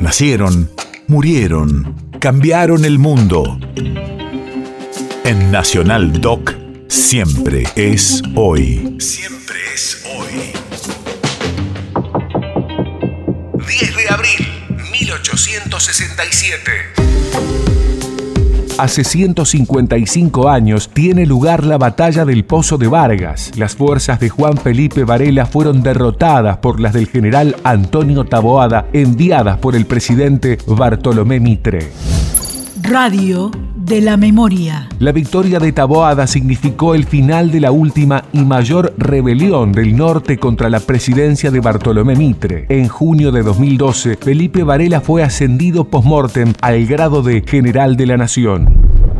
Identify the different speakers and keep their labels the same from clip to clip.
Speaker 1: Nacieron, murieron, cambiaron el mundo. En Nacional Doc, siempre es hoy. Siempre es hoy. 10 de abril, 1867.
Speaker 2: Hace 155 años tiene lugar la batalla del Pozo de Vargas. Las fuerzas de Juan Felipe Varela fueron derrotadas por las del general Antonio Taboada, enviadas por el presidente Bartolomé Mitre.
Speaker 3: Radio de la memoria.
Speaker 2: La victoria de Taboada significó el final de la última y mayor rebelión del norte contra la presidencia de Bartolomé Mitre. En junio de 2012, Felipe Varela fue ascendido post-mortem al grado de general de la nación.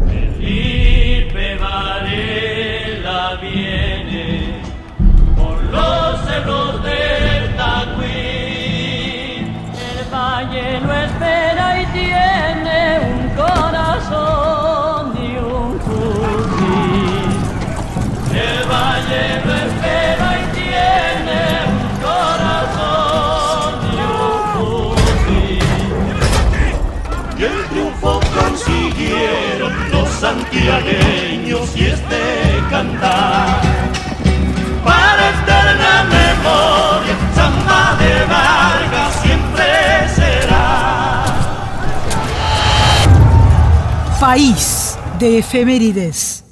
Speaker 4: Felipe Varela viene por los cerros del Tacuín. El valle lo espera y tiene un corazón y
Speaker 5: este cantar. Para eterna memoria, samba de Vargas siempre será.
Speaker 3: País de efemérides.